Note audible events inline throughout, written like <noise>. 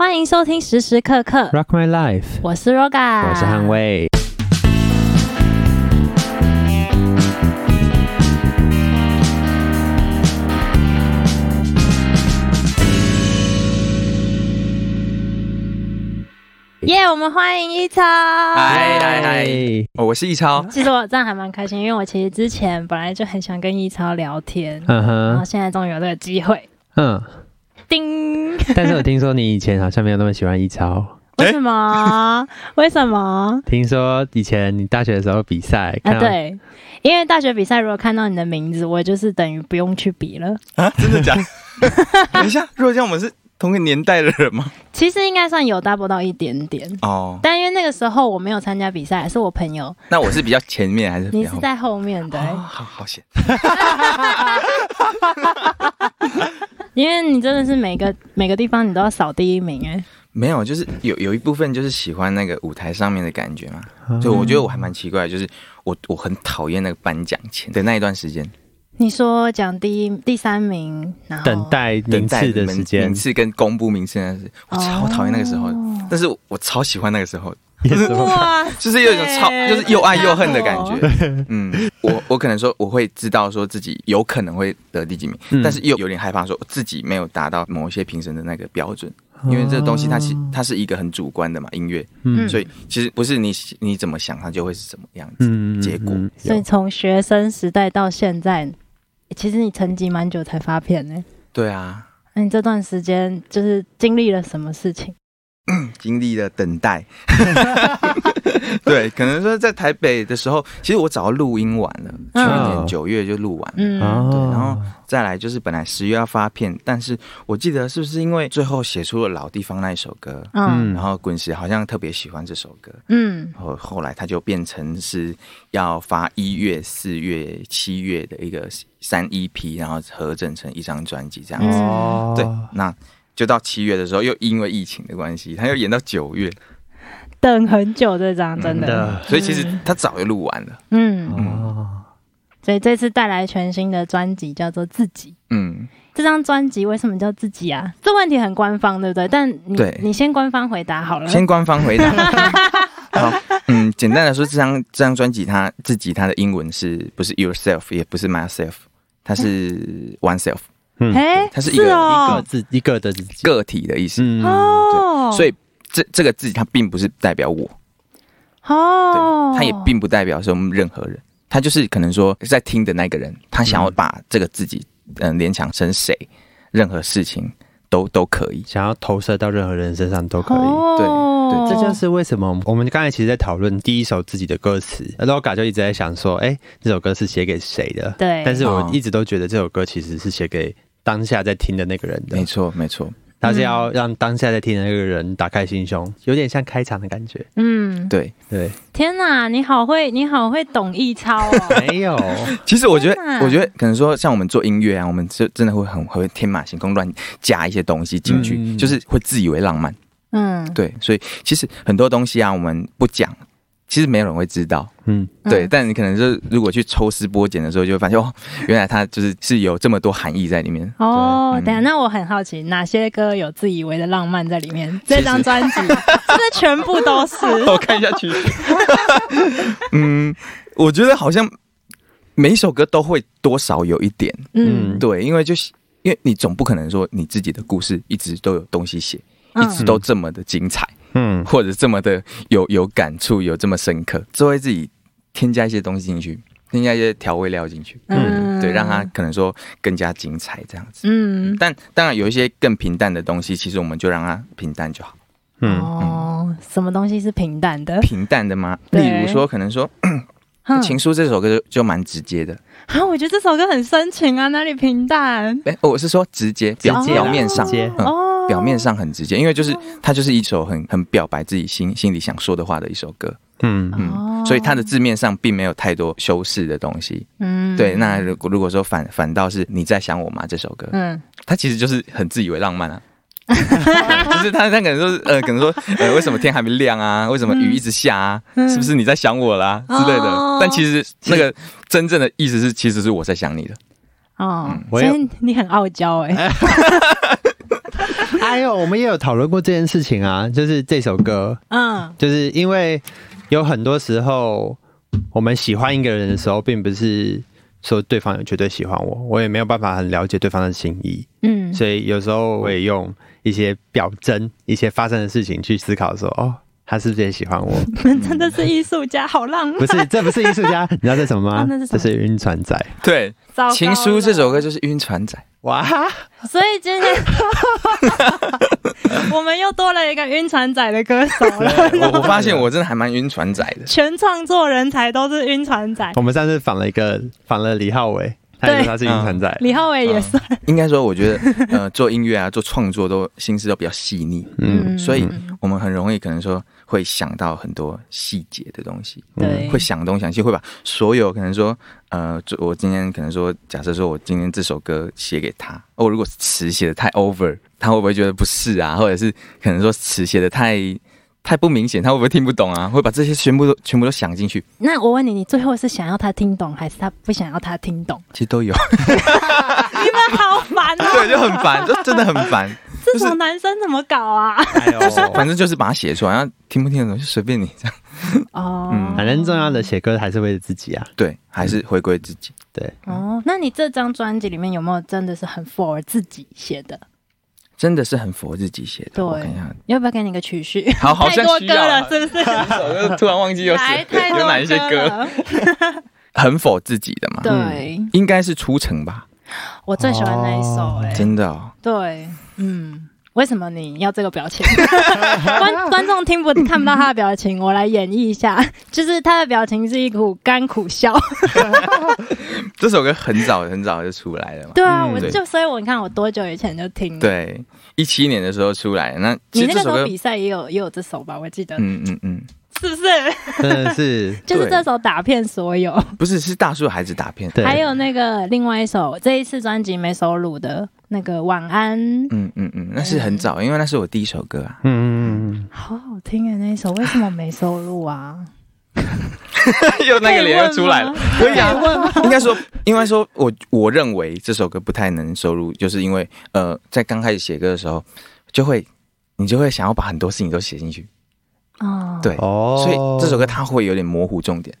欢迎收听时时刻刻，Rock My Life，我是 Roga，我是汉。卫。耶我们欢迎一超。嗨嗨嗨！哦，我是易超，其实我这样还蛮开心，因为我其实之前本来就很想跟一超聊天，嗯哼然后哼，现在终于有这个机会。嗯，叮，但是我听说你以前好像没有那么喜欢一超。<laughs> 为什么？<laughs> 为什么？听说以前你大学的时候比赛，啊，对，因为大学比赛如果看到你的名字，我就是等于不用去比了。啊，真的假的？<laughs> 等一下，如果这样，我们是同个年代的人吗？其实应该算有 double 到一点点，哦，但因为那个时候我没有参加比赛，是我朋友，那我是比较前面还是？你是在后面的、哦，好好险。<laughs> 因为你真的是每个每个地方你都要扫第一名哎、没有，就是有有一部分就是喜欢那个舞台上面的感觉嘛。嗯就我觉得我还蛮奇怪，就是我我很讨厌那个颁奖前的那一段时间，你说讲第一、第三名，然后等待名等待次的时间。名，次跟公布名次那是，我超讨厌那个时候。哦但是我超喜欢那个时候，就是有一种超，就是又爱又恨的感觉。嗯，我我可能说我会知道说自己有可能会得第几名，嗯。但是又有点害怕说自己没有达到某一些评审的那个标准，因为这个东西它是它是一个很主观的嘛，音乐，嗯。所以其实不是你你怎么想它就会是什么样子。嗯结果嗯。所以从学生时代到现在，其实你沉寂蛮久才发片呢、对啊，那你这段时间就是经历了什么事情？经历了等待，<laughs> 对，可能说在台北的时候，其实我早就录音完了，去嗯年九月就录完了。嗯，哦对然后再来就是本来十月要发片，但是我记得是不是因为最后写出了老地方那一首歌，嗯。然后滚石好像特别喜欢这首歌，嗯。然后后来他就变成是要发一月、四月、七月的一个三 EP，然后合整成一张专辑这样子。哦，对，那就到七月的时候，又因为疫情的关系，他又演到九月，等很久这张真的，所以其实他早就录完了。嗯，哦，所以这次带来全新的专辑叫做《自己》。嗯，这张专辑为什么叫自己啊？这问题很官方，对不对？但你对你先官方回答好了。先官方回答。<laughs> 好，嗯，简单来说，这张这张专辑它自己它的英文是不是 yourself，也不是 myself，它是 oneself，嗯，哎，它是一个一个哦，自一个的个体的意思。嗯，哦，所以这这个字它并不是代表我，哦对，，它也并不代表是我们任何人，它就是可能说在听的那个人，他想要把这个自己嗯、呃联想成谁，任何事情都都可以。想要投射到任何人身上都可以。哦这就是为什么我们刚才其实，在讨论第一首自己的歌词，LOGA 就一直在想说，哎、这首歌是写给谁的？对，但是我哦一直都觉得这首歌其实是写给当下在听的那个人的。没，错，没错，他是要让当下在听的那个人打开心胸，有点像开场的感觉。嗯，对。对，天哪，你好会，你好会懂艺超哦。<laughs> 没有，其实我觉得，我觉得可能说，像我们做音乐啊，我们就真的会很会天马行空，乱加一些东西进去，嗯。就是会自以为浪漫。嗯，对，所以其实很多东西啊，我们不讲，其实没有人会知道。嗯，对，嗯但你可能就是如果去抽丝剥茧的时候，就会发现哦，原来它就是是有这么多含义在里面。哦，对嗯等下，那我很好奇，哪些歌有自以为的浪漫在里面？这张专辑 <laughs> 是不是全部都是？我看一下曲序。<laughs> 嗯，我觉得好像每一首歌都会多少有一点，嗯，对，因为就是因为你总不可能说你自己的故事一直都有东西写，嗯一直都这么的精彩，嗯，或者这么的有有感触，有这么深刻，就会自己添加一些东西进去，添加一些调味料进去，嗯对，让它可能说更加精彩这样子。嗯但当然有一些更平淡的东西，其实我们就让它平淡就好。嗯，哦，什么东西是平淡的？平淡的吗？例如说，可能说嗯《情书》这首歌就就蛮直接的。啊，我觉得这首歌很深情啊，哪里平淡？哎、我是说直接表表面上哦，表面上很直接，因为就是它就是一首很很表白自己心心里想说的话的一首歌，嗯，嗯，哦所以它的字面上并没有太多修饰的东西。嗯对，那如果如果说反反倒是你在想我吗这首歌，嗯它其实就是很自以为浪漫啊。<laughs> 就是他，他可能说是呃，可能说呃，为什么天还没亮啊？为什么雨一直下啊？是不是你在想我啦之类的哦？但其实那个真正的意思是，其实是我在想你的。哦嗯，所以你很傲娇哎，<laughs> 还有我们也有讨论过这件事情啊，就是这首歌，嗯，就是因为有很多时候我们喜欢一个人的时候，并不是说对方有绝对喜欢我，我也没有办法很了解对方的心意，嗯，所以有时候我也用一些表征、一些发生的事情去思考说，哦，他是不是也喜欢我？<laughs> 真的是艺术家，好浪漫。<laughs> 不是，这不是艺术家，<laughs> 你知道这是什么吗？啊那是什么这是晕船仔。对，《情书》这首歌就是晕船仔。哇，所以今天我们又多了一个晕船仔的歌手了。我我发现我真的还蛮晕船仔的。全创作人才都是晕船仔，我们上次访了一个访了李浩伟，他也说他是晕船仔。李浩伟也算。应该说，我觉得呃，<laughs> 做音乐啊，做创作都心思都比较细腻，嗯，所以我们很容易可能说会想到很多细节的东西，对。会想东想西，会把所有可能说呃，就我今天可能说，假设说我今天这首歌写给他，哦，如果词写的太 over，他会不会觉得不是啊？或者是可能说词写的太太不明显，他会不会听不懂啊？会把这些全部都全部都想进去，那我问你，你最后是想要他听懂，还是他不想要他听懂？其实都有，你们好烦啊！<laughs> 对，就很烦，就真的很烦。这种男生怎么搞啊？哎呦，反正就是把它写出来，然后听不听得懂就随便你这样。哦，嗯反正重要的写歌还是为了自己啊。对，还是回归自己。对，哦，那你这张专辑里面有没有真的是很 for 自己写的？真的是很佛自己写的。对要不要给你个曲序？好好像需要啊了，是不是？我就突然忘记有来，太多有哪一些歌。<laughs> 很否自己的嘛？对，应该是出城吧？我最喜欢那一首，哦哎，真的哦，对，嗯。为什么你要这个表情？<laughs> 观观众听不看不到他的表情，我来演绎一下，<laughs> 就是他的表情是一股干苦笑。<laughs> 这首歌很早很早就出来了嘛。对啊，我就所以，我你看我多久以前就听了。，对，一七年的时候出来，那你那个时候比赛也有也有这首吧？我记得、嗯嗯嗯，是不是？真的是 <laughs> 就是这首打遍所有，不是是大树孩子打骗。<laughs> 对，还有那个另外一首这一次专辑没收录的那个晚安，嗯嗯嗯，那是很早，因为那是我第一首歌啊。嗯嗯嗯好好听诶，那一首为什么没收录啊？<laughs> 又那个脸又出来了。可以啊，应该说，应该说，我我认为这首歌不太能收录，就是因为呃，在刚开始写歌的时候，就会你就会想要把很多事情都写进去，哦，对，哦，所以这首歌它会有点模糊重点，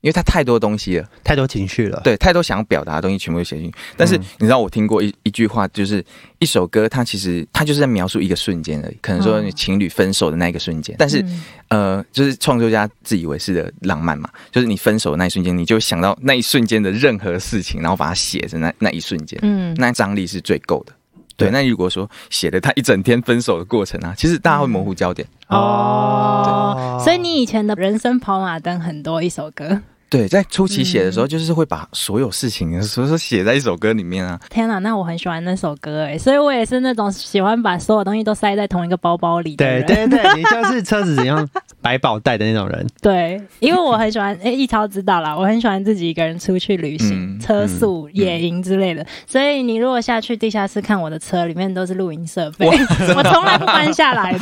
因为它太多东西了，太多情绪了。对，太多想要表达的东西全部都写进去。但是嗯你知道，我听过一一句话，就是一首歌，它其实它就是在描述一个瞬间而已，可能说嗯你情侣分手的那一个瞬间，但是。嗯呃，就是创作家自以为是的浪漫嘛，就是你分手的那一瞬间，你就想到那一瞬间的任何事情，然后把它写成那那一瞬间，嗯，那张力是最够的。对，那如果说写的他一整天分手的过程啊，其实大家会模糊焦点。哦，所以你以前的人生跑马灯很多一首歌，对，在初期写的时候，嗯就是会把所有事情，所 <laughs> 以说写在一首歌里面啊。天哪，那我很喜欢那首歌哎，所以我也是那种喜欢把所有东西都塞在同一个包包里的对人。对对，你就是车子怎样 <laughs> 百宝袋的那种人。<laughs> 对，因为我很喜欢，哎，一超知道啦，我很喜欢自己一个人出去旅行、嗯车速、野营之类的。所以你如果下去地下室看我的车，里面都是露营设备，我从来不搬下来的，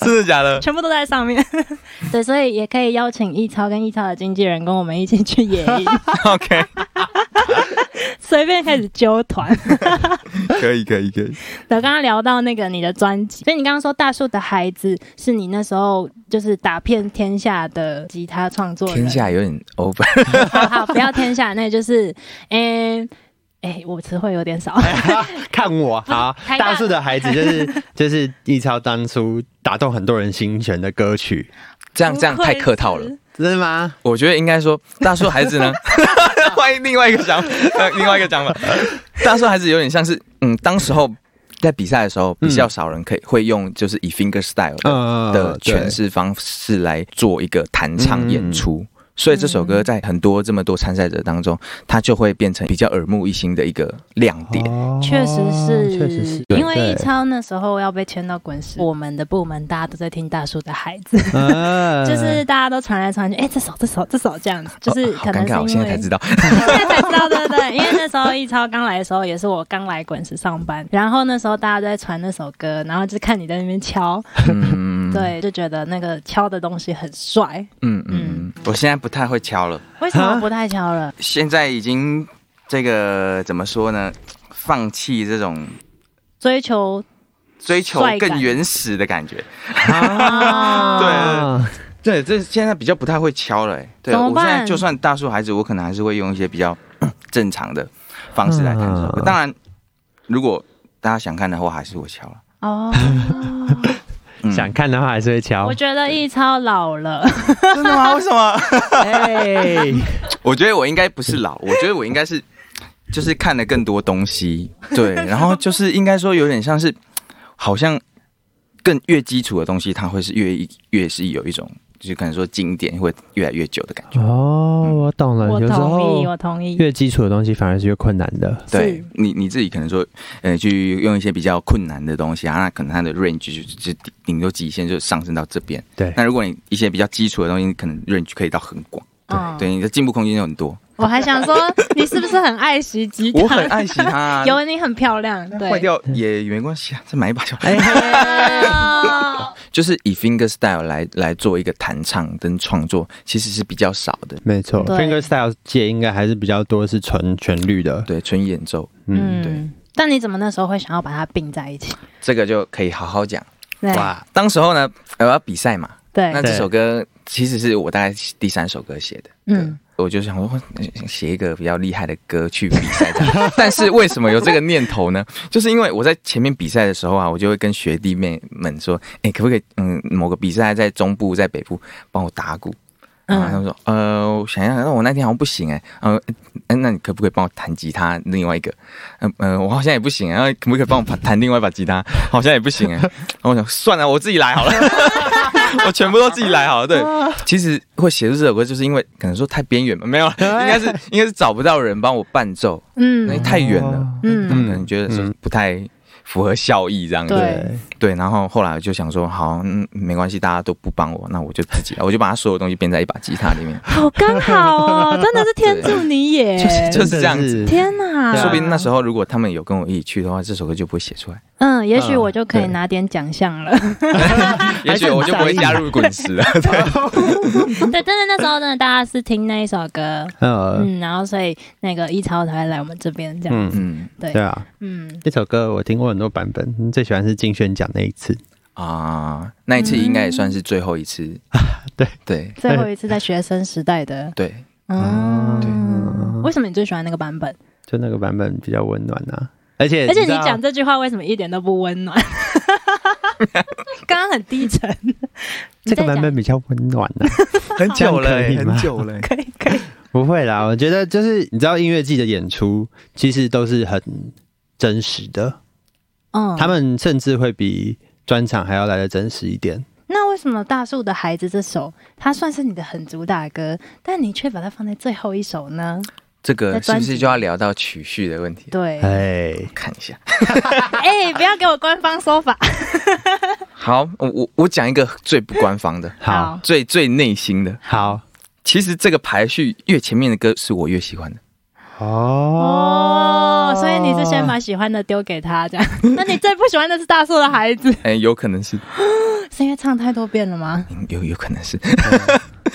真的假的？全部都在上面。对，所以也可以邀请一超跟一超的经纪人跟我们一起去野营，<laughs> OK，<laughs> 随便开始揪团。<laughs> 可以可以可以。我，刚刚聊到那个你的专辑，所以你刚刚说《大树的孩子》是你那时候就是打遍天下的吉他创作人。天下有点 over，好好，不要天下，那就是，诶、诶、我词汇有点少。看我好，大大树的孩子就是就是一超当初打动很多人心弦的歌曲，这样这样太客套了。真的吗？我觉得应该说，大叔孩子呢，<laughs> 欢迎另外一个想，<laughs> 呃，另外一个讲法，大叔孩子有点像是，嗯，当时候在比赛的时候，比较少人可以会用就是以 finger style 的诠释方式来做一个弹唱演出。所以这首歌在很多这么多参赛者当中，它就会变成比较耳目一新的一个亮点。哦确实是，确实是，因为对一超那时候要被签到滚石，我们的部门大家都在听大叔的孩子，嗯 <laughs> 就是大家都传来传去，哎、这首这首这首这样子，就是哦好尴尬，可能是因为、我现在才知道。<laughs> 现在才知道，对对对，因为那时候一超刚来的时候，也是我刚来滚石上班，然后那时候大家都在传那首歌，然后就看你在那边敲，嗯，对，就觉得那个敲的东西很帅。嗯嗯嗯，我现在不太会敲了，为什么不太敲了？<laughs> 现在已经这个怎么说呢？放弃这种追求追求更原始的感觉。啊，<laughs> 对，这现在比较不太会敲了、欸。对，我现在就算大树孩子，我可能还是会用一些比较正常的方式来弹这首歌。嗯当然，如果大家想看的话，还是会敲了。哦，嗯 <laughs> 想看的话还是会敲我。觉得易超老了，<laughs> 真的吗？为什么？哎，<laughs> 我觉得我应该不是老，我觉得我应该是就是看了更多东西，对，<laughs> 然后就是应该说有点像是好像更越基础的东西，它会是越越是有一种就是可能说经典会越来越久的感觉。哦，我懂了。我同意，我同意。越基础的东西反而是越困难的。对你你自己可能说，呃，去用一些比较困难的东西啊，那可能它的 range 就就顶顶多极限就上升到这边。对那如果你一些比较基础的东西，可能 range 可以到很广，对，对，你的进步空间就很多。我还想说，你是不是很爱惜吉他？我很爱惜它啊，<laughs> 有你很漂亮，对。坏掉也没关系啊，再买一把就好。哎 <laughs> 就是以 finger style 来来做一个弹唱跟创作，其实是比较少的。没错，finger style 界应该还是比较多是纯旋律的。对，纯演奏。嗯，对。嗯，但你怎么那时候会想要把它并在一起？这个就可以好好讲。对。哇，当时候呢，呃我要比赛嘛，对。那，这首歌其实是我大概第三首歌写的。嗯，我就想说写一个比较厉害的歌去比赛，<laughs> 但是为什么有这个念头呢？就是因为我在前面比赛的时候啊，我就会跟学弟妹们说，哎、可不可以嗯某个比赛在中部在北部帮我打鼓？然后他们说，呃，我想想，那我那天好像不行哎、呃，呃那你可不可以帮我弹吉他？另外一个，嗯、呃，我好像也不行、然后可不可以帮我弹另外一把吉他？好像也不行哎、<laughs> 然后我想算了，我自己来好了，<laughs> <laughs> 我全部都自己来好了。对，<laughs> 其实会写出这首歌，就是因为可能说太边缘嘛，没有，<laughs> 应该是应该是找不到人帮我伴奏，嗯。太远了，嗯。可能觉得是不太符合效益这样。子。对。对，然后后来我就想说，好，嗯，没关系，大家都不帮我，那我就自己来，我就把他所有东西编在一把吉他里面，好刚好哦，真的是天助你也，就是就是这样子。天哪！对啊说不定那时候如果他们有跟我一起去的话，这首歌就不会写出来，嗯，也许我就可以拿点奖项了。<laughs> 也许我就不会加入滚石了。对，<laughs> 真的那时候真的大家是听那一首歌，呃，嗯，然后所以那个一超才会来我们这边这样。嗯，嗯对。对，啊，嗯，这首歌我听过很多版本，嗯最喜欢是金宣奖那一次。啊，那一次应该也算是最后一次。<laughs> 对。对。最后一次在学生时代的，对，嗯，为什么你最喜欢那个版本？就那个版本比较温暖啊，而且而且你讲这句话为什么一点都不温暖？<laughs> 刚刚很低沉。这个版本比较温暖啊，<laughs> 很久了欸很久了。<laughs> 可以可以，不会啦，我觉得就是你知道音乐季的演出其实都是很真实的，嗯，他们甚至会比专场还要来的真实一点。那为什么《大树的孩子》这首它算是你的很主打歌，但你却把它放在最后一首呢？这个是不是就要聊到曲序的问题？对，哎，看一下。<laughs> 哎、不要给我官方说法。<laughs> 好，我我我讲一个最不官方的，好，最最内心的。好其实这个排序越前面的歌是我越喜欢的。哦，所以你是先把喜欢的丢给他，这样？<laughs> 那你最不喜欢的是大树的孩子，哎、有可能是，是因为唱太多遍了吗？嗯有有可能是。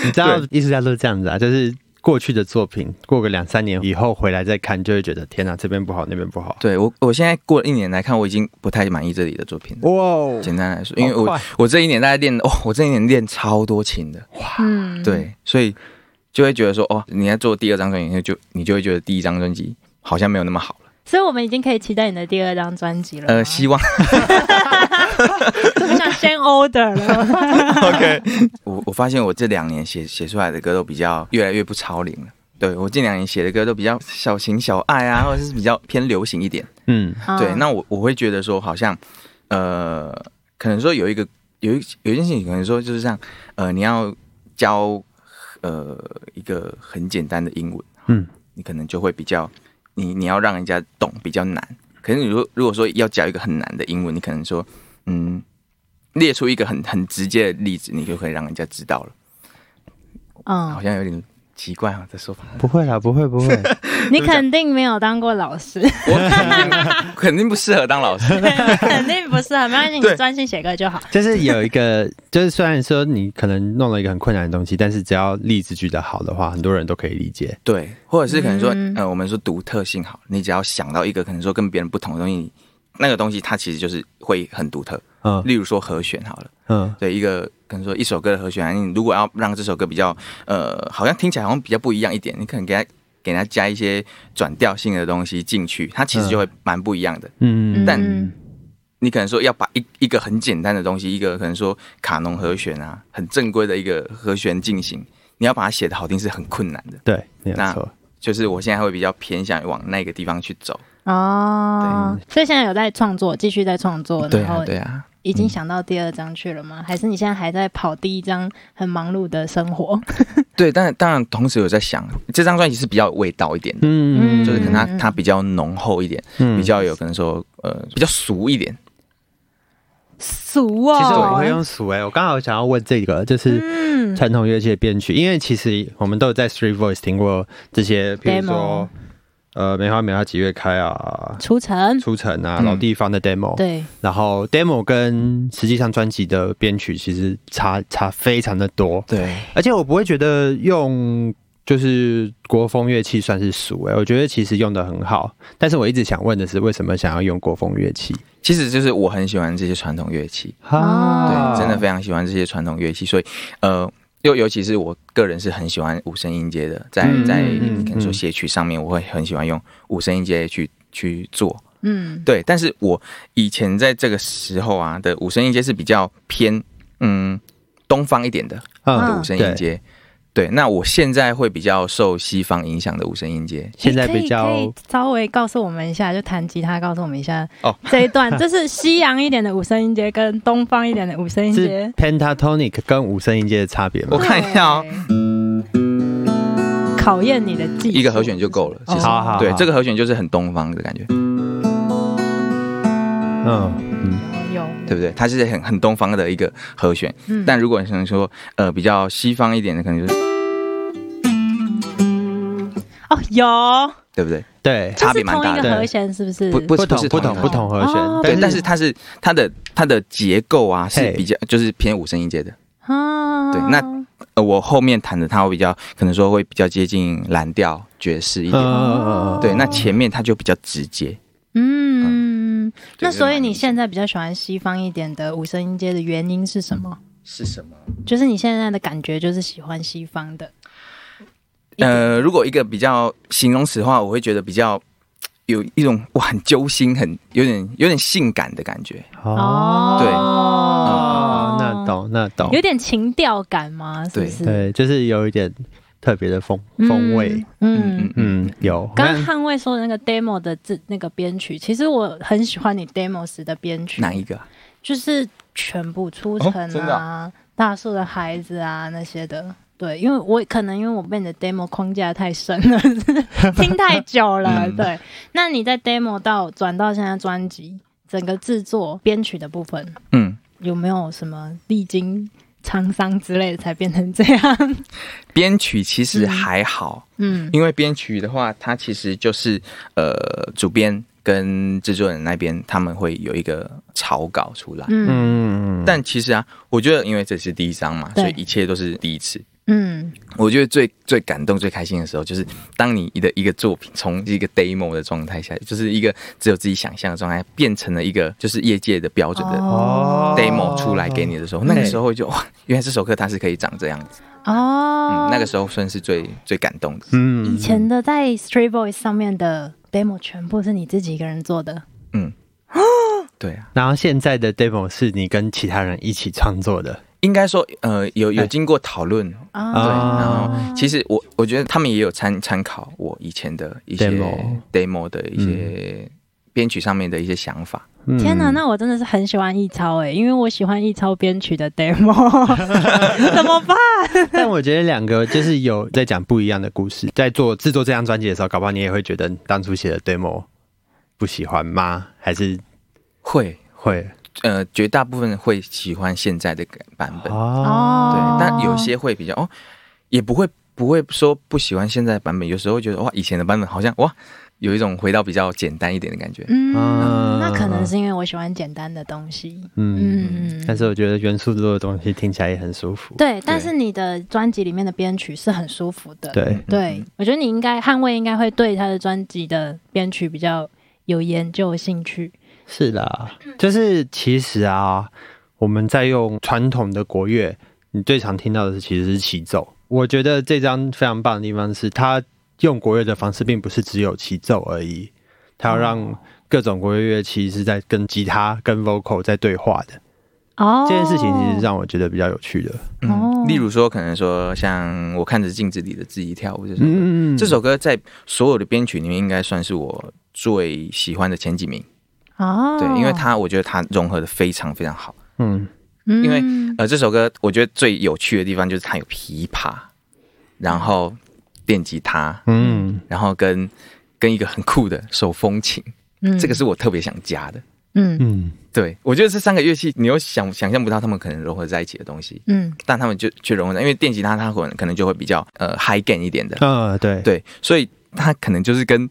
你知道艺术家都是这样子啊，就是过去的作品，过个两三年以后回来再看，就会觉得天哪，这边不好，那边不好。对我，我现在过了一年来看，我已经不太满意这里的作品了。哇，简单来说，因为我我这一年大概练，<laughs> 哦，我这一年练超多琴的，哇，，对，所以就会觉得说，哦，你在做第二张专辑，就你就会觉得第一张专辑好像没有那么好了。所以我们已经可以期待你的第二张专辑了。呃，希望 <laughs> 我想先 order 了。<laughs> OK。我我发现我这两年写写出来的歌都比较越来越不超龄了。对我近两年写的歌都比较小情小爱啊，<laughs> 或者是比较偏流行一点。嗯，对，嗯那我我会觉得说，好像呃，可能说有一个有一有一件事情，可能说就是这样，呃，你要教呃一个很简单的英文，嗯，你可能就会比较你你要让人家懂比较难。可是你如如果说要讲一个很难的英文，你可能说嗯，列出一个很很直接的例子，你就可以让人家知道了。嗯好嗯，像有点奇怪啊，这说法。不会啦，不会不会，<laughs> <laughs> 你肯定没有当过老师，我肯定肯定不适合当老师。<laughs> 肯定不适合，没关系，你专心写歌就好。<laughs> 就是有一个，就是虽然说你可能弄了一个很困难的东西，但是只要例子举得好的话，很多人都可以理解。对，或者是可能说，嗯呃，我们说独特性好，你只要想到一个可能说跟别人不同的东西，那个东西它其实就是会很独特。嗯例如说和弦好了，嗯对一个可能说一首歌的和弦，你如果要让这首歌比较呃，好像听起来好像比较不一样一点，你可能给它给它加一些转调性的东西进去，它其实就会蛮不一样的。嗯但嗯你可能说要把一一个很简单的东西，一个可能说卡农和弦啊，很正规的一个和弦进行，你要把它写的好听是很困难的。对，没错。就是我现在会比较偏向于往那个地方去走。哦，所以现在有在创作，继续在创作，对啊，然后对啊。已经想到第二章去了吗？还是你现在还在跑第一章，很忙碌的生活？<laughs> 对，但当然同时有在想，这张专辑是比较有味道一点的，嗯。就是可能它嗯它比较浓厚一点，嗯。比较有可能说呃比较俗一点。俗哦，其实我不会用数诶、我刚好想要问这个，就是嗯。传统乐器的编曲，因为其实我们都有在 Street Voice 听过这些，比如说呃梅花梅花几月开啊，出城，出城啊，嗯。老地方的 demo，对，然后 demo 跟实际上专辑的编曲其实差差非常的多，对，而且我不会觉得用就是国风乐器算是俗诶、我觉得其实用的很好，但是我一直想问的是，为什么想要用国风乐器？其实就是我很喜欢这些传统乐器，啊对，真的非常喜欢这些传统乐器，所以呃。又尤其是我个人是很喜欢五声音阶的，在嗯在嗯嗯可能说写曲上面，我会很喜欢用五声音阶去去做。嗯，对，但是我以前在这个时候啊的五声音阶是比较偏嗯东方一点的嗯的五声音阶。对，那我现在会比较受西方影响的五声音阶。现在比较可以稍微告诉我们一下，就弹吉他告诉我们一下哦这一段，<laughs> 这是西洋一点的五声音阶跟东方一点的五声音是阶。pentatonic 跟五声音阶的差别吗我？看一下哦，考验你的技术，一个和弦就够了。其实，好好好对，这个和弦就是很东方的感觉，嗯对不对？它是很很东方的一个和弦。嗯但如果你可能说呃比较西方一点的，可能就是哦有，对不对？对，差别蛮大的。同一个和弦是不是？不不是不同不同不同和弦哦，对，但是它是它的它的结构啊是比较就是偏五声音阶的。啊，对那呃，我后面弹的它会比较可能说会比较接近蓝调爵士一点。嗯对，那前面它就比较直接。嗯，那所以你现在比较喜欢西方一点的五声音阶的原因是什么？是什么？就是你现在的感觉就是喜欢西方的。呃，如果一个比较形容词的话，我会觉得比较 <tsk> 有一种哇很揪心，很有点有点性感的感觉。哦，对哦，那懂那懂，有点情调感吗？是不是？对，就是有一点特别的风嗯风味，。嗯，嗯，有。刚捍卫说的那个 demo 的字那个编曲，其实我很喜欢你 demo 时的编曲，哪一个啊？就是全部出城哦啊、大树的孩子啊那些的。对，因为我可能因为我被你的 demo 框架太深了，<laughs> 听太久了。嗯对，那你在 demo 到转到现在专辑整个制作编曲的部分，嗯，有没有什么历经沧桑之类的才变成这样？<laughs> 编曲其实还好，嗯因为编曲的话，它其实就是呃，主编跟制作人那边他们会有一个草稿出来。嗯嗯，但其实啊，我觉得因为这是第一章嘛，所以一切都是第一次。嗯。我觉得最最感动、最开心的时候，就是当你的一个作品从一个 demo 的状态下，就是一个只有自己想象的状态，变成了一个就是业界的标准的哦。demo 出来给你的时候，那个时候就 <laughs> 哇，原来这首歌它是可以长这样子。哦。嗯，，那个时候算是最最感动的。嗯。以前的在 Street Voice 上面的 demo 全部是你自己一个人做的。嗯，<gasps> 对啊，然后现在的 demo 是你跟其他人一起创作的，应该说呃有有哎。经过讨论，对，啊然后其实我我觉得他们也有参参考我以前的一些 Demo demo 的一些编曲上面的一些想法。嗯。天哪，那我真的是很喜欢易超哎，因为我喜欢易超编曲的 demo，<laughs> 怎么办？<laughs> 但我觉得两个就是有在讲不一样的故事，在做制作这张专辑的时候，搞不好你也会觉得当初写的 demo 不喜欢吗？还是？会。会呃，绝大部分会喜欢现在的版本，哦对，但有些会比较哦，也不会不会说不喜欢现在的版本，有时候会觉得哇，以前的版本好像哇，有一种回到比较简单一点的感觉。嗯，啊那可能是因为我喜欢简单的东西。嗯，嗯，但是我觉得元素多的东西听起来也很舒服。对，但是你的专辑里面的编曲是很舒服的。对，对，我觉得你应该捍卫应该会对他的专辑的编曲比较有研究兴趣，是啦，就是其实啊，我们在用传统的国乐，你最常听到的是其实是齐奏。我觉得这张非常棒的地方是，它用国乐的方式，并不是只有齐奏而已，它要让各种国乐乐器是在跟吉他、跟 vocal 在对话的。哦，这件事情其实让我觉得比较有趣的。哦嗯，例如说，可能说像我看着镜子里的自己跳舞这首歌，嗯这首歌在所有的编曲里面应该算是我最喜欢的前几名。哦，对，因为它我觉得它融合的非常非常好。嗯。嗯因为呃，这首歌我觉得最有趣的地方就是它有琵琶，然后电吉他，嗯。然后跟跟一个很酷的手风琴，嗯。这个是我特别想加的。嗯。嗯。对，我觉得这三个乐器，你又想想象不到他们可能融合在一起的东西，嗯。但他们就却融合在，因为电吉他它可能可能就会比较呃 high gain 一点的，呃对。对，所以它可能就是跟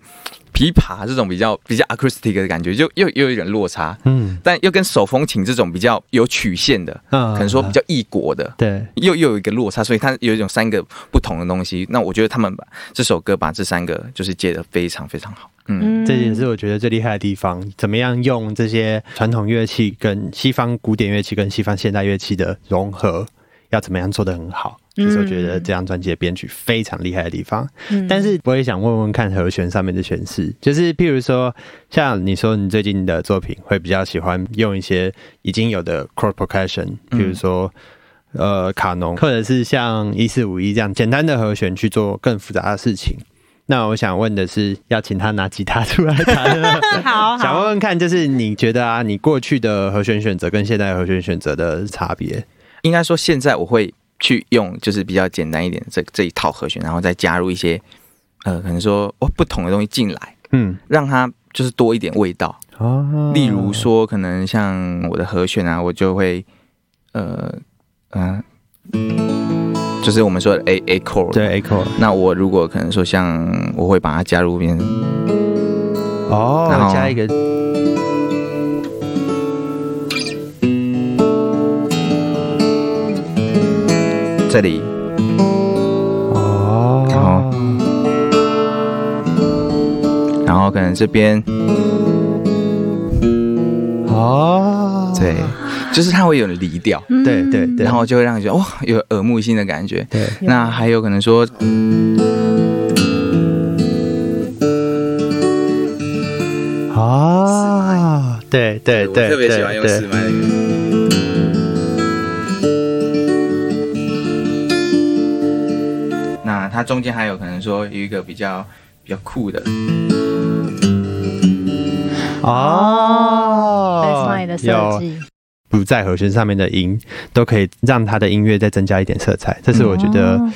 琵琶这种比较比较 acoustic 的感觉，就又又有一点落差，嗯。但又跟手风琴这种比较有曲线的，嗯可能说比较异国的，对。又又有一个落差，所以它有一种三个不同的东西。那我觉得他们把这首歌把这三个就是接的非常非常好。嗯，这也是我觉得最厉害的地方，怎么样用这些传统乐器跟西方古典乐器跟西方现代乐器的融合，要怎么样做的很好，这是我觉得这张专辑的编曲非常厉害的地方。嗯但是我也想问问看和弦上面的诠释，就是譬如说，像你说你最近的作品会比较喜欢用一些已经有的 chord percussion，比如说。呃，卡农，或者是像一四五一这样简单的和弦去做更复杂的事情。那我想问的是，要请他拿吉他出来弹呢，<laughs> 好想问，问看，就是你觉得啊，你过去的和弦选择跟现在的和弦选择的差别？应该说现在我会去用就是比较简单一点这这一套和弦，然后再加入一些呃可能说哦不同的东西进来，嗯，让它就是多一点味道。哦例如说，可能像我的和弦啊，我就会呃嗯、就是我们说的 A A chord。对 echo，那我如果可能说像我会把它加入变成哦然，后加一个这里，哦，然后。然后可能这边，哦，对，就是它会有离调，嗯对对对。然后就会让你觉得哇，有耳目一新的感觉。对，那还有可能说，哦，对对对，我特别喜欢用四麦那个。它中间还有可能说有一个比较比较酷的，哦 baseline 的设有计，不在和弦上面的音，都可以让他的音乐再增加一点色彩。这是我觉得哦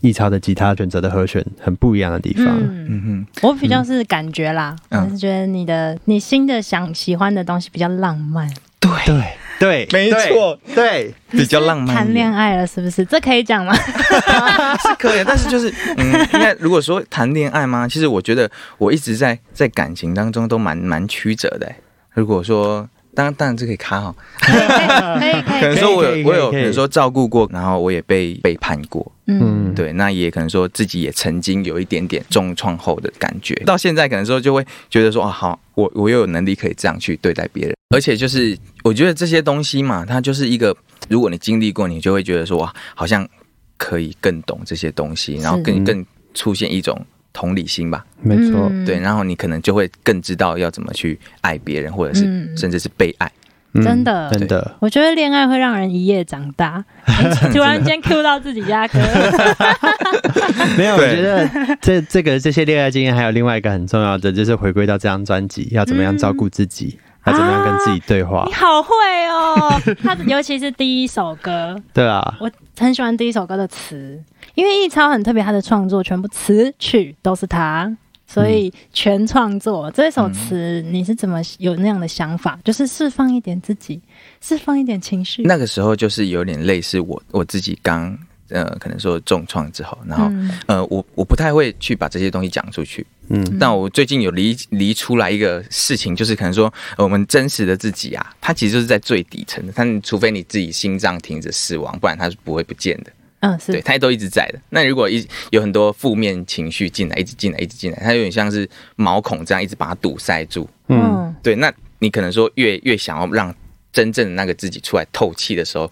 易超的吉他选择的和弦很不一样的地方。嗯，嗯哼，我比较是感觉啦，嗯。我是觉得你的你新的想喜欢的东西比较浪漫，对，对对，没错，对，比较浪漫谈恋爱了是不是？这可以讲吗？<laughs> 是可以，但是就是嗯，应该如果说谈恋爱吗？其实我觉得我一直在在感情当中都蛮蛮曲折的欸。如果说当然当然这可以卡哈，<laughs> 可以可以可以，可能说我有我有可能说照顾过，然后我也被背叛过，嗯，对，那也可能说自己也曾经有一点点重创后的感觉，到现在可能说就会觉得说啊，好，我我又有能力可以这样去对待别人，而且就是我觉得这些东西嘛，它就是一个，如果你经历过，你就会觉得说哇，好像可以更懂这些东西，然后更更出现一种同理心吧，没错。嗯。对，然后你可能就会更知道要怎么去爱别人，或者是嗯。甚至是被爱。嗯真的。真的，我觉得恋爱会让人一夜长大。哎 <laughs> 突然间 Q 到自己家哥，<laughs> 没有，我对觉得这这个这些恋爱经验还有另外一个很重要的，就是回归到这张专辑，要怎么样照顾自己，要怎么样跟自己对话你，好会哦！<laughs> 他尤其是第一首歌，对啊，我很喜欢第一首歌的词，因为易超很特别，他的创作全部词曲都是他，所以全创作。这首词你是怎么有那样的想法？就是释放一点自己，释放一点情绪。那个时候就是有点类似我我自己刚呃可能说重创之后，然后、嗯呃我我不太会去把这些东西讲出去，嗯但我最近有离离出来一个事情，就是可能说、呃我们真实的自己啊，它其实就是在最底层的，但除非你自己心脏停止死亡，不然它是不会不见的。嗯，是对，它都一直在的。那如果一有很多负面情绪进来，一直进来，一直进来，它有点像是毛孔这样一直把它堵塞住。嗯，嗯对，那你可能说越越想要让真正的那个自己出来透气的时候，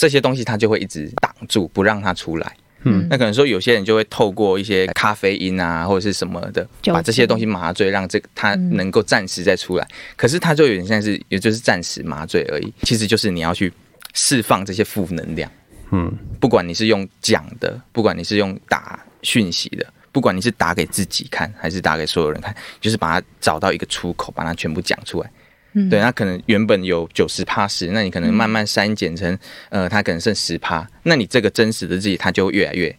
这些东西它就会一直挡住，不让它出来。嗯那可能说有些人就会透过一些咖啡因啊，或者是什么的，把这些东西麻醉，让这个它嗯能够暂时再出来。可是它就有点像是，也就是暂时麻醉而已。其实就是你要去释放这些负能量，嗯不管你是用讲的，不管你是用打讯息的，不管你是打给自己看，还是打给所有人看，就是把它找到一个出口，把它全部讲出来。嗯对，那可能原本有九十趴十，那你可能慢慢删减成，呃，它可能剩十趴，那你这个真实的自己，它就越来越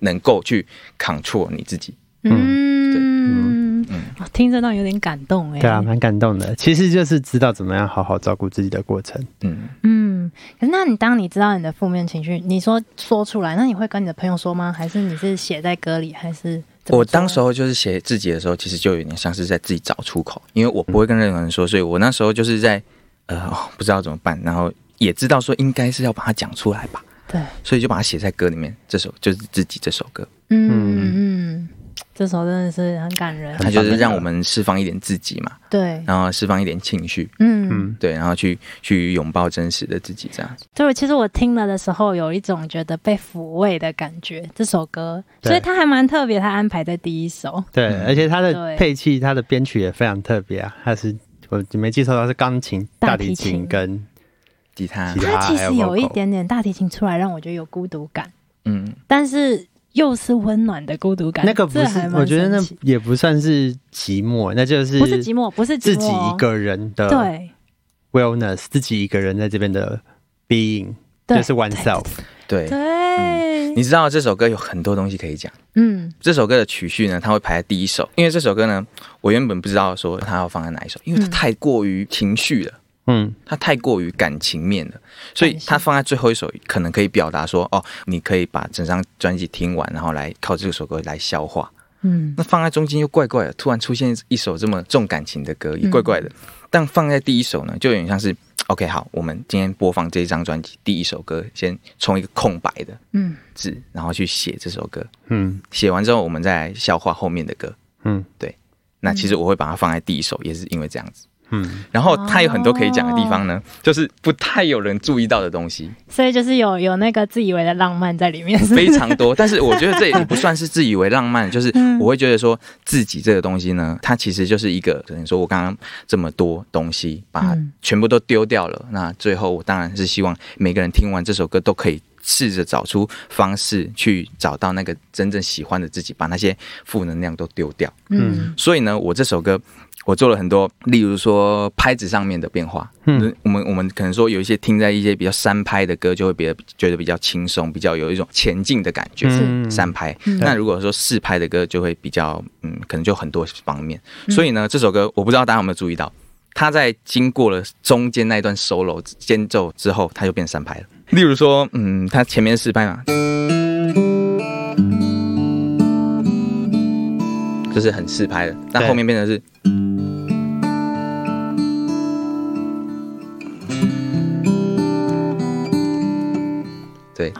能够去 control 你自己。嗯对嗯哇听这段有点感动哎。对啊，蛮感动的。其实就是知道怎么样好好照顾自己的过程。嗯，嗯，可是那你当你知道你的负面情绪，你说说出来，那你会跟你的朋友说吗？还是你是写在歌里，还是我当时候就是写自己的时候，其实就有点像是在自己找出口，因为我不会跟任何人说，所以我那时候就是在呃、哦不知道怎么办，然后也知道说应该是要把它讲出来吧，对，所以就把它写在歌里面。这首就是自己这首歌，嗯嗯嗯，这首真的是很感人，他就是让我们释放一点自己嘛，对，然后释放一点情绪，嗯。嗯对，然后去去拥抱真实的自己，这样。对，其实我听了的时候，有一种觉得被抚慰的感觉。这首歌，所以它还蛮特别，它安排在第一首。对，嗯而且它的配器、它的编曲也非常特别啊。它是我没记错，它是钢琴、大提琴琴跟吉他吉，他它其实有一点点大提琴出来，让我觉得有孤独感，嗯，但是又是温暖的孤独感。那个不是我觉得那也不算是寂寞，那就是不是寂寞，不是自己一个人的对 wellness，自己一个人在这边的 being，对就是 oneself。对。对，你知道这首歌有很多东西可以讲。嗯这首歌的曲序呢，它会排在第一首，因为这首歌呢，我原本不知道说它要放在哪一首，因为它嗯太过于情绪了。嗯它太过于感情面了，所以它放在最后一首，可能可以表达说，哦，你可以把整张专辑听完，然后来靠这首歌来消化。嗯那放在中间又怪怪的，突然出现一首这么重感情的歌，也怪怪的。但放在第一首呢，就有点像是，OK，好，我们今天播放这张专辑第一首歌，先从一个空白的嗯字，然后去写这首歌，嗯写完之后，我们再来消化后面的歌。嗯对那其实我会把它放在第一首，也是因为这样子。嗯，然后它有很多可以讲的地方呢，就是不太有人注意到的东西，所以就是有有那个自以为的浪漫在里面，是是非常多。但是我觉得这也 <laughs> 不算是自以为浪漫，就是嗯我会觉得说自己这个东西呢，它其实就是一个，等于说我刚刚这么多东西，把它嗯全部都丢掉了。那最后我当然是希望每个人听完这首歌都可以。试着找出方式去找到那个真正喜欢的自己，把那些负能量都丢掉。嗯所以呢，我这首歌我做了很多，例如说拍子上面的变化。嗯嗯，我们我们可能说有一些听在一些比较三拍的歌，就会比较觉得比较轻松，比较有一种前进的感觉。是三拍。嗯那如果说四拍的歌，就会比较嗯，可能就很多方面。嗯所以呢，这首歌我不知道大家有没有注意到。它在经过了中间那一段 solo 间奏之后，它就变三拍了。例如说，嗯，它前面四拍嘛，就是很四拍的，但后面变成是，对，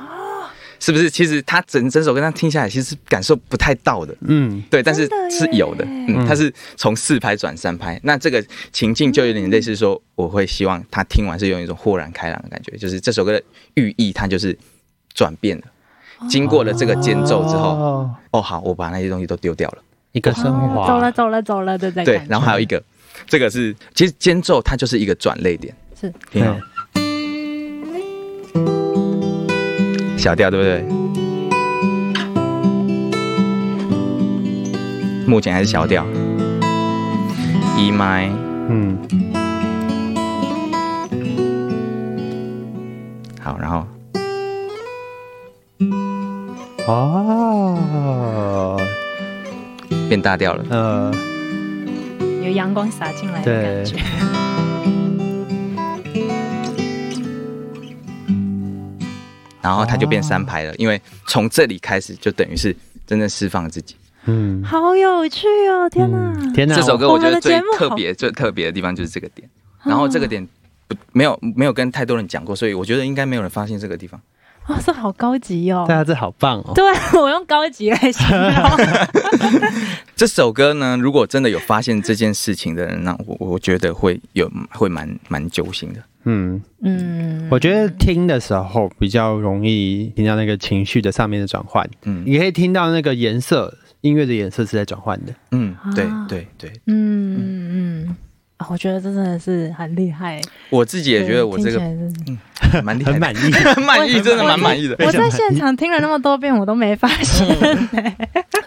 是不是？其实他整整首歌这样听下来，其实感受不太到的。嗯。对，但是是有的，耶嗯，他是从四拍转三拍，那这个情境就有点类似说，我会希望他听完是有一种豁然开朗的感觉，就是这首歌的寓意它就是转变了，经过了这个间奏之后，哦。哦，好，我把那些东西都丢掉了，一个升华，哦走了走了走了的在对然后还有一个，这个是其实间奏它就是一个转泪点，是。听到小调对不对？目前还是小调，E 麦。嗯好，然后哦变大调了。呃有阳光洒进来的感觉。然后它就变三拍了，因为从这里开始就等于是真正释放自己。嗯好有趣哦！天哪，嗯天哪，这首歌我觉得最特别、最特别的地方就是这个点，然后这个点不没有没有跟太多人讲过，所以我觉得应该没有人发现这个地方。哇，这好高级哦！对啊，这好棒哦。对我用高级来形容。<laughs> 这首歌呢，如果真的有发现这件事情的人，那我我觉得会有会蛮蛮揪心的。嗯，嗯，我觉得听的时候比较容易听到那个情绪的上面的转换，嗯。你可以听到那个颜色，音乐的颜色是在转换的。嗯，对啊。对对，嗯嗯，啊我觉得这真的是很厉害。我自己也觉得我这个蛮厉害，很满意，很 <laughs> 满意，真的蛮满意的，我在现场听了那么多遍，我都没发现。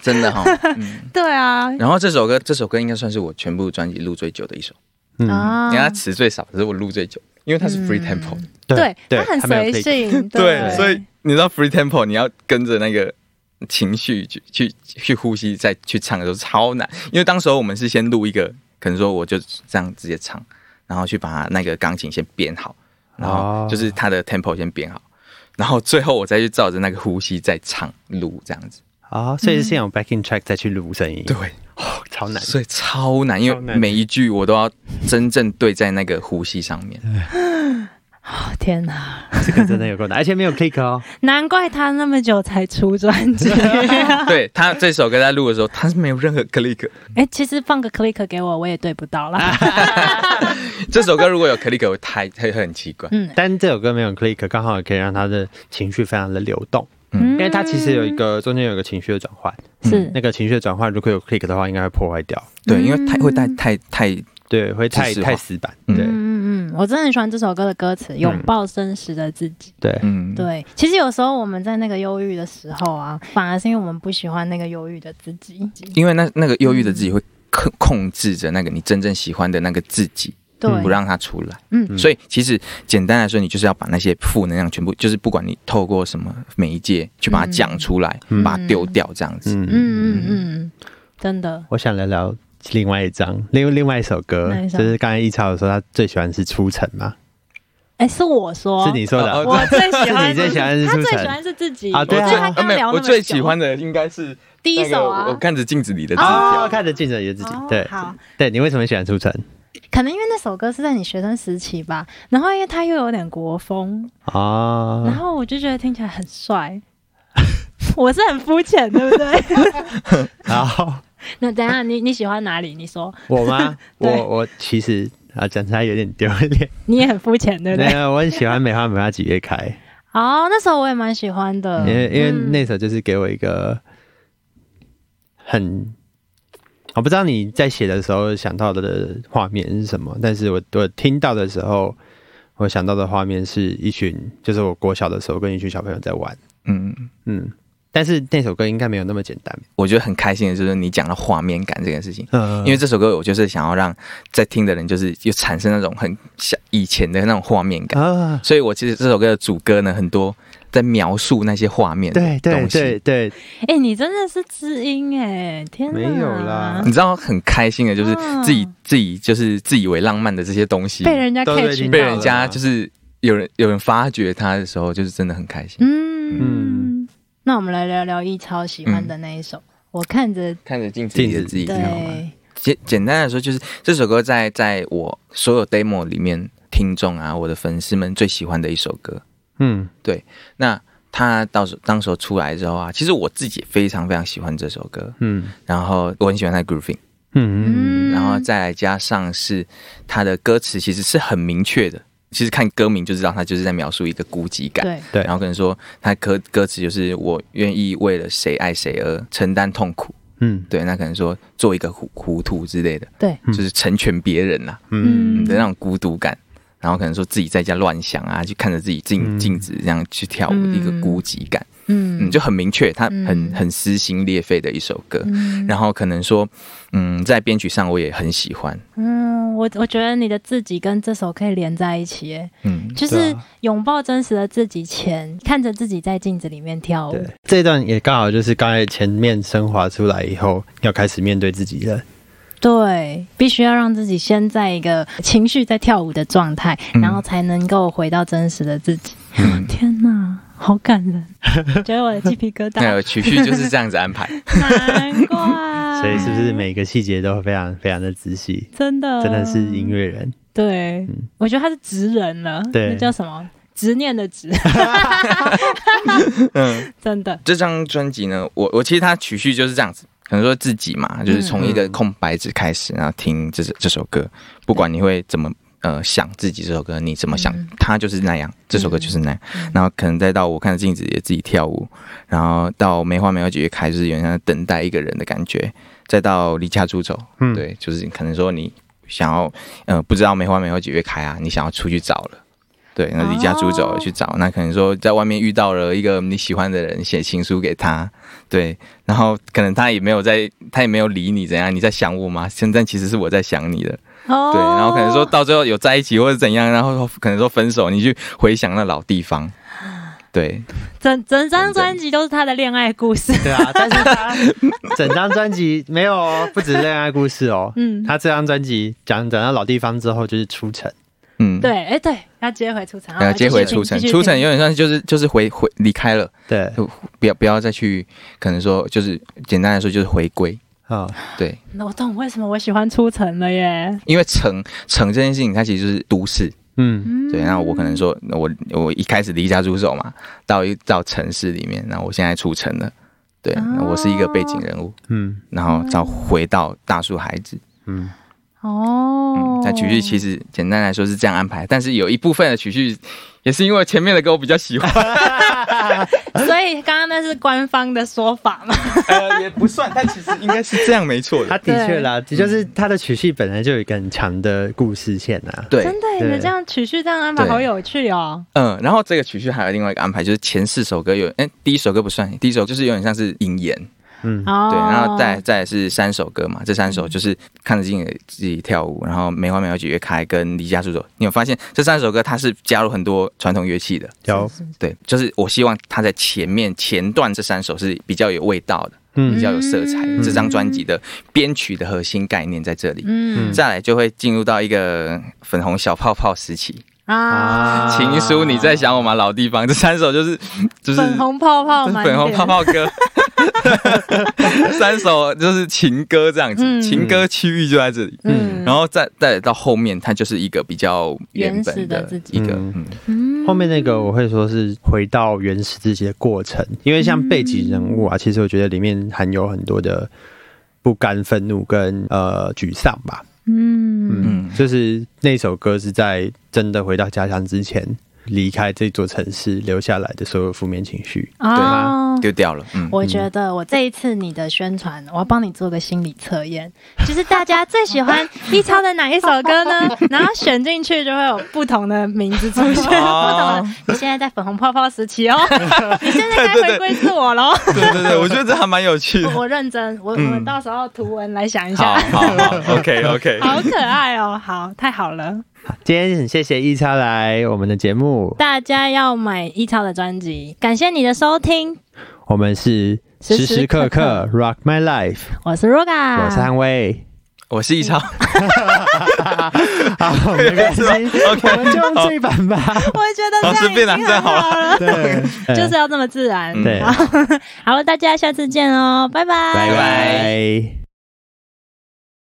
真的哈。<laughs> 嗯，对啊，然后这首歌，这首歌应该算是我全部专辑录最久的一首，嗯，啊。因为它词最少，可是我录最久，因为它是 free tempo。对，对，它很还没有随性，<laughs> 对，所以你知道 free tempo，你要跟着那个情绪去去去呼吸，再去唱的时候超难。因为当时候我们是先录一个，可能说我就这样直接唱，然后去把它那个钢琴先编好，然后就是它的 tempo 先编好，然后最后我再去照着那个呼吸再唱录这样子。啊，所以是先有 backing track 再去录声音，对，哦，<laughs> 超难。所以超难，因为每一句我都要真正对在那个呼吸上面。哦 <sighs> 天哪，这个真的有够难，而且没有 click 哦。<laughs> 难怪他那么久才出专辑。<laughs> 对他这首歌在录的时候，他是没有任何 click。哎，其实放个 click 给我，我也对不到啦。这首歌如果有 click，会太会会很奇怪。嗯但这首歌没有 click，刚好也可以让他的情绪非常的流动，嗯。因为它其实有一个中间有一个情绪的转换，是。那个情绪的转换如果有 click 的话，应该会破坏掉，对，因为太会太嗯太太对，会太太死板，嗯。对。嗯嗯嗯，我真的很喜欢这首歌的歌词，拥抱真实的自己。对，嗯，对，其实有时候我们在那个忧郁的时候啊，反而是因为我们不喜欢那个忧郁的自己。因为那那个忧郁的自己会控控制着那个你真正喜欢的那个自己，对，不让它出来。嗯。所以其实简单来说，你就是要把那些负能量全部，就是不管你透过什么媒介去把它讲出来，嗯。把它丢掉，这样子。嗯嗯嗯嗯，真的。我想聊聊另外一张，另另外一首歌就是刚才易超说他最喜欢是《出城》嘛，哎，是我说，是你说的。哦我最喜欢是 <laughs> 你最喜欢是他出城最喜欢是自己。啊对。啊没有，聊我最喜欢的应该是第一首啊。我，看着镜子里的自己哦，看着镜子里的自己哦，对。好，对，你为什么喜欢《出城》可能因为那首歌是在你学生时期吧，然后因为它又有点国风，然哦，后我就觉得听起来很帅。<laughs> 我是很肤浅，对不对？<laughs> 然后那等下你你喜欢哪里？你说我吗？<laughs> 我我其实啊讲出来有点丢脸，你也很肤浅，对不对？没有，我很喜欢《梅花梅花几月开》。哦，那时候我也蛮喜欢的因，为因为嗯那首就是给我一个很，我不知道你在写的时候想到的画面是什么，但是我我听到的时候，我想到的画面是一群，就是我国小的时候跟一群小朋友在玩，嗯，嗯，但是那首歌应该没有那么简单，我觉得很开心的就是你讲到画面感这件事情。嗯，因为这首歌，我就是想要让在听的人，就是有产生那种很像以前的那种画面感，啊，所以我其实这首歌的主歌呢，很多在描述那些画面对对对对，哎、你真的是知音哎，天哪！没有啦你知道很开心的，就是嗯自己、自己就是自以为浪漫的这些东西，被人家都被 catch 被人家就是有人有人发掘他的时候，就是真的很开心。嗯嗯那我们来聊聊一超喜欢的那一首。我看着，看着镜子里的自己，对你知道吗？简简单来说，就是这首歌在在我所有 demo 里面，听众啊，我的粉丝们最喜欢的一首歌。嗯。对那他到时当时候出来之后啊，其实我自己也非常非常喜欢这首歌，嗯。然后我很喜欢他的 grooving，嗯。嗯。然后再来加上是他的歌词其实是很明确的，其实看歌名就知道他就是在描述一个孤寂感。对，对。然后可能说他歌歌词就是我愿意为了谁爱谁而承担痛苦，嗯。对，那可能说做一个糊糊涂之类的，对，嗯就是成全别人呐、嗯。嗯的那种孤独感。然后可能说自己在家乱想啊，就看着自己镜嗯。镜子这样去跳舞，的一个孤寂感，嗯。嗯，就很明确，他很嗯。很撕心裂肺的一首歌。嗯。然后可能说，嗯，在编曲上我也很喜欢，嗯，我我觉得你的自己跟这首可以连在一起，哎，嗯，就是拥抱真实的自己前，看着自己在镜子里面跳舞。对，，这段也刚好就是刚才前面升华出来以后，要开始面对自己了。对，必须要让自己先在一个情绪在跳舞的状态，嗯。然后才能够回到真实的自己。嗯。天哪，好感人，<laughs> 觉得我的鸡皮疙瘩，那个曲序就是这样子安排。<laughs> 难怪。<laughs> 所以是不是每一个细节都非常非常的仔细？真的。真的是音乐人，对，嗯。我觉得他是职人了，对。那叫什么？执念的执，嗯，真的，这张专辑呢，我我其实它曲序就是这样子，可能说自己嘛，就是从一个空白纸开始，然后听这这首歌，不管你会怎么呃想自己这首歌，你怎么想嗯，它就是那样，这首歌就是那样。嗯，然后可能再到我看镜子也自己跳舞，然后到梅花没有几月开，就是有点像等待一个人的感觉，再到离家出走，嗯，对，就是可能说你想要，呃，不知道梅花没有几月开啊，你想要出去找了。对，那离家出走去找，那可能说在外面遇到了一个你喜欢的人，写情书给他，对，然后可能他也没有在，他也没有理你，怎样？你在想我吗？现在其实是我在想你的，哦对，然后可能说到最后有在一起或者怎样，然后可能说分手，你去回想那老地方，<gasps> 对，整整张专辑都是他的恋爱故事，对啊，但是他 <laughs> 整张专辑没有哦，不止恋爱故事哦。嗯，他这张专辑讲讲到老地方之后，就是出城。嗯，，对，哎，对，要接回出城，要接回出城，出城有点像就是就是回回离开了，对，就不要不要再去，可能说就是简单来说就是回归，啊，对，那我懂为什么我喜欢出城了耶。因为城城这件事情它其实就是都市，嗯，嗯对，那我可能说，我我一开始离家出走嘛，到一到城市里面，然后我现在出城了，对，那我是一个背景人物，嗯。然后再回到大树孩子，嗯，哦。嗯，，在曲序其实简单来说是这样安排，但是有一部分的曲序也是因为前面的歌我比较喜欢，<laughs> 所以刚刚那是官方的说法嘛？<laughs> 呃，也不算，但其实应该是这样没错他的，的确啦，就是他的曲序本来就有一个很强的故事线啊。对，真的你这样曲序这样安排好有趣哦。嗯，然后这个曲序还有另外一个安排，就是前四首歌有，哎，第一首歌不算，第一首就是有点像是引言，嗯，哦，对，然后再再是三首歌嘛，这三首就是看着镜子自己跳舞，然后梅花没有几月开跟离家出走。你有发现这三首歌它是加入很多传统乐器的？有，对，就是我希望它在前面前段这三首是比较有味道的，比嗯较有色彩这张专辑的编曲的核心概念在这里。嗯再来就会进入到一个粉红小泡泡时期，啊，情书你在想我吗？老地方这三首就是就是粉红泡泡粉红泡泡歌，<laughs> 三首就是情歌这样子，嗯。情歌区域就在这里。嗯，然后再再到后面，它就是一个比较原始的自己一个，嗯。嗯。嗯。后面那个我会说是回到原始自己的过程，因为像背景人物啊，其实我觉得里面含有很多的不甘、愤怒跟呃沮丧吧。嗯嗯，嗯就是那首歌是在真的回到家乡之前，离开这座城市留下来的所有负面情绪。哦，丢掉了。嗯，我觉得我这一次你的宣传，我要帮你做个心理测验，<laughs> 就是大家最喜欢一超的哪一首歌呢？<laughs> 然后选进去就会有不同的名字出现，不同的。你现在在粉红泡泡时期哦，<laughs> 你现在该回归自我喽。对对对，我觉得这还蛮有趣的。我我认真，我我嗯们到时候图文来想一下，好好，OK OK，好可爱哦，好，太好了。今天很谢谢一超来我们的节目，大家要买一超的专辑，感谢你的收听，我们是时时时刻刻。Rock My Life，我是 Roga，我是安威。我是一超，<laughs> 好，没关系，<laughs> 我们就用这一版吧。我觉得这样已经很好了，对，就是要这么自然。嗯。对。好，好，大家下次见哦，拜拜，拜拜。